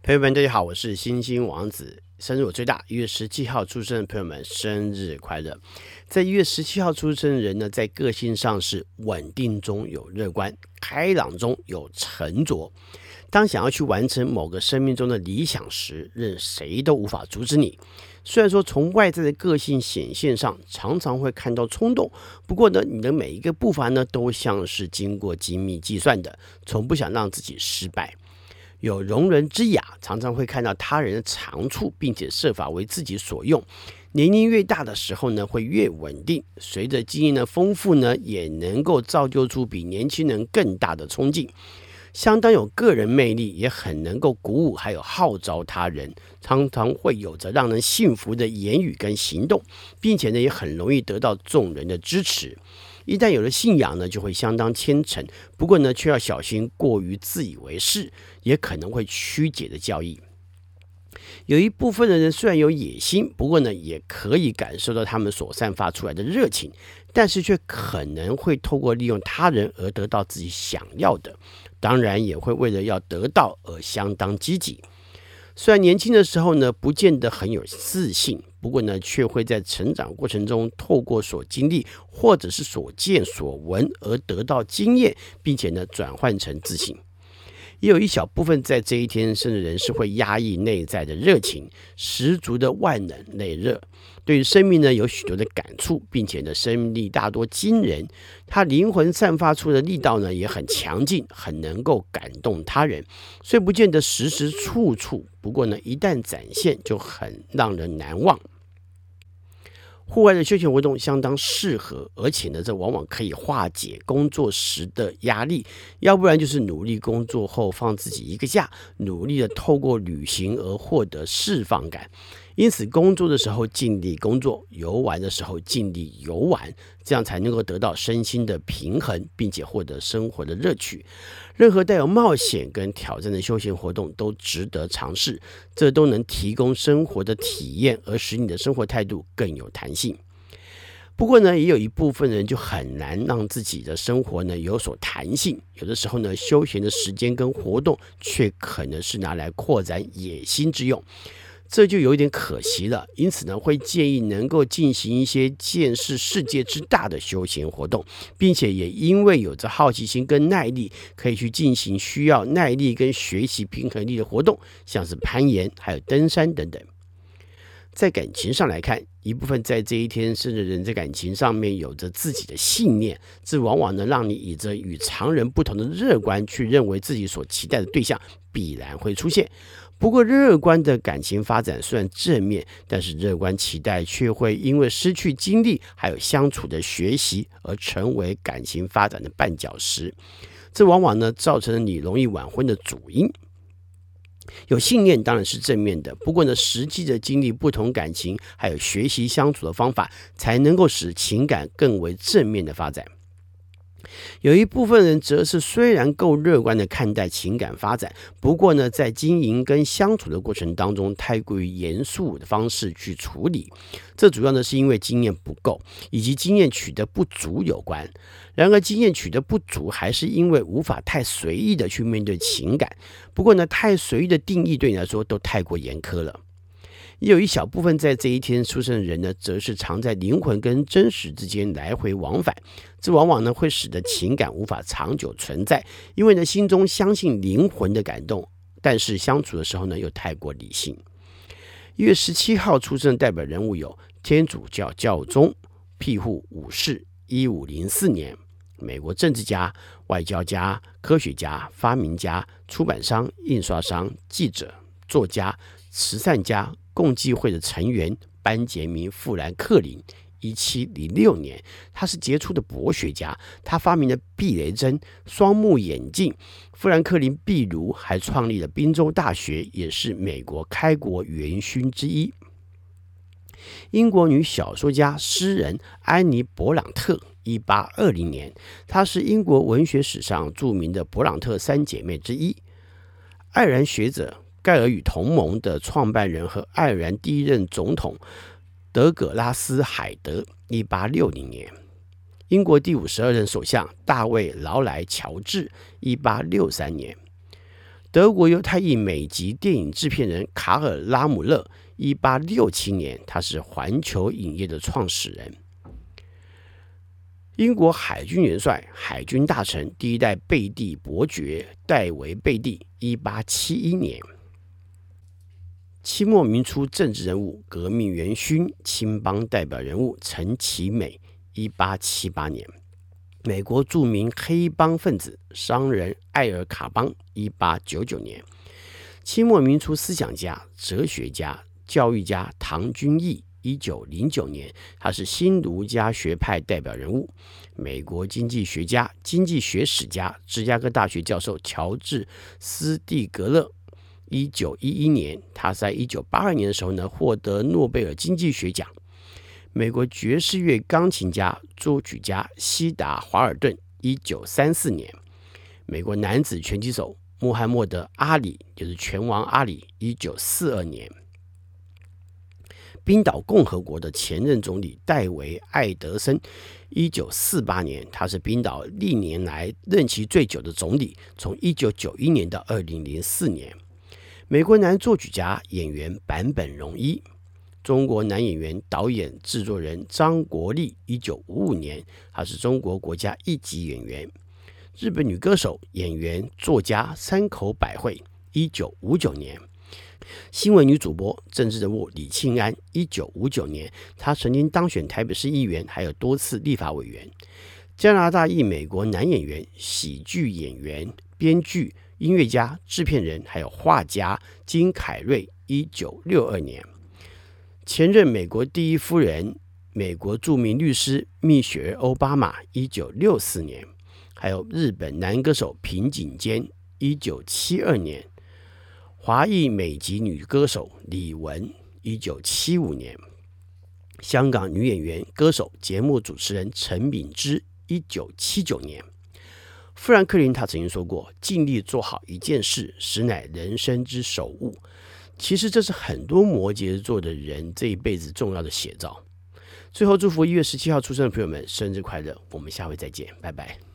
朋友们，大家好，我是星星王子。生日我最大，一月十七号出生的朋友们，生日快乐！在一月十七号出生的人呢，在个性上是稳定中有乐观，开朗中有沉着。当想要去完成某个生命中的理想时，任谁都无法阻止你。虽然说从外在的个性显现上，常常会看到冲动，不过呢，你的每一个步伐呢，都像是经过精密计算的，从不想让自己失败。有容人之雅，常常会看到他人的长处，并且设法为自己所用。年龄越大的时候呢，会越稳定。随着经验的丰富呢，也能够造就出比年轻人更大的冲劲。相当有个人魅力，也很能够鼓舞，还有号召他人。常常会有着让人信服的言语跟行动，并且呢，也很容易得到众人的支持。一旦有了信仰呢，就会相当虔诚。不过呢，却要小心过于自以为是，也可能会曲解的教义。有一部分的人虽然有野心，不过呢，也可以感受到他们所散发出来的热情，但是却可能会透过利用他人而得到自己想要的。当然，也会为了要得到而相当积极。虽然年轻的时候呢，不见得很有自信，不过呢，却会在成长过程中透过所经历或者是所见所闻而得到经验，并且呢，转换成自信。也有一小部分在这一天生的人是会压抑内在的热情，十足的万能内热，对于生命呢有许多的感触，并且呢生命力大多惊人，他灵魂散发出的力道呢也很强劲，很能够感动他人，虽不见得时时处处，不过呢一旦展现就很让人难忘。户外的休闲活动相当适合，而且呢，这往往可以化解工作时的压力。要不然就是努力工作后放自己一个假，努力的透过旅行而获得释放感。因此，工作的时候尽力工作，游玩的时候尽力游玩，这样才能够得到身心的平衡，并且获得生活的乐趣。任何带有冒险跟挑战的休闲活动都值得尝试，这都能提供生活的体验，而使你的生活态度更有弹性。不过呢，也有一部分人就很难让自己的生活呢有所弹性，有的时候呢，休闲的时间跟活动却可能是拿来扩展野心之用。这就有点可惜了，因此呢，会建议能够进行一些见识世界之大的休闲活动，并且也因为有着好奇心跟耐力，可以去进行需要耐力跟学习平衡力的活动，像是攀岩、还有登山等等。在感情上来看，一部分在这一天生的人在感情上面有着自己的信念，这往往能让你以着与常人不同的乐观去认为自己所期待的对象必然会出现。不过，乐观的感情发展虽然正面，但是乐观期待却会因为失去经历，还有相处的学习，而成为感情发展的绊脚石。这往往呢，造成了你容易晚婚的主因。有信念当然是正面的，不过呢，实际的经历不同感情，还有学习相处的方法，才能够使情感更为正面的发展。有一部分人则是虽然够乐观的看待情感发展，不过呢，在经营跟相处的过程当中，太过于严肃的方式去处理。这主要呢是因为经验不够，以及经验取得不足有关。然而，经验取得不足，还是因为无法太随意的去面对情感。不过呢，太随意的定义对你来说都太过严苛了。也有一小部分在这一天出生的人呢，则是常在灵魂跟真实之间来回往返，这往往呢会使得情感无法长久存在，因为呢心中相信灵魂的感动，但是相处的时候呢又太过理性。一月十七号出生的代表人物有天主教教宗庇护五世，一五零四年，美国政治家、外交家、科学家、发明家、出版商、印刷商、记者、作家、慈善家。共济会的成员班杰明·富兰克林，一七零六年，他是杰出的博学家，他发明了避雷针、双目眼镜。富兰克林壁炉还创立了宾州大学，也是美国开国元勋之一。英国女小说家、诗人安妮·勃朗特，一八二零年，她是英国文学史上著名的勃朗特三姐妹之一。爱尔兰学者。盖尔与同盟的创办人和爱尔兰第一任总统德葛拉斯·海德，一八六零年；英国第五十二任首相大卫·劳莱·乔治，一八六三年；德国犹太裔美籍电影制片人卡尔拉姆勒，一八六七年，他是环球影业的创始人。英国海军元帅、海军大臣第一代贝蒂伯爵戴维·贝蒂，一八七一年。清末民初政治人物、革命元勋、青帮代表人物陈其美，一八七八年。美国著名黑帮分子、商人艾尔卡邦，一八九九年。清末民初思想家、哲学家、教育家唐君毅。一九零九年，他是新儒家学派代表人物。美国经济学家、经济学史家、芝加哥大学教授乔治·斯蒂格勒。一九一一年，他在一九八二年的时候呢，获得诺贝尔经济学奖。美国爵士乐钢琴家、作曲家西达·华尔顿。一九三四年，美国男子拳击手穆罕默德·阿里，就是拳王阿里。一九四二年。冰岛共和国的前任总理戴维·艾德森，一九四八年，他是冰岛历年来任期最久的总理，从一九九一年到二零零四年。美国男作曲家、演员坂本龙一，中国男演员、导演、制作人张国立，一九五五年，他是中国国家一级演员。日本女歌手、演员、作家山口百惠，一九五九年。新闻女主播、政治人物李庆安，一九五九年，她曾经当选台北市议员，还有多次立法委员。加拿大裔美国男演员、喜剧演员、编剧、音乐家、制片人，还有画家金凯瑞，一九六二年。前任美国第一夫人、美国著名律师蜜雪儿·奥巴马，一九六四年。还有日本男歌手平井坚，一九七二年。华裔美籍女歌手李玟，一九七五年；香港女演员、歌手、节目主持人陈敏之，一九七九年。富兰克林他曾经说过：“尽力做好一件事，实乃人生之首务。”其实这是很多摩羯座的人这一辈子重要的写照。最后，祝福一月十七号出生的朋友们生日快乐！我们下回再见，拜拜。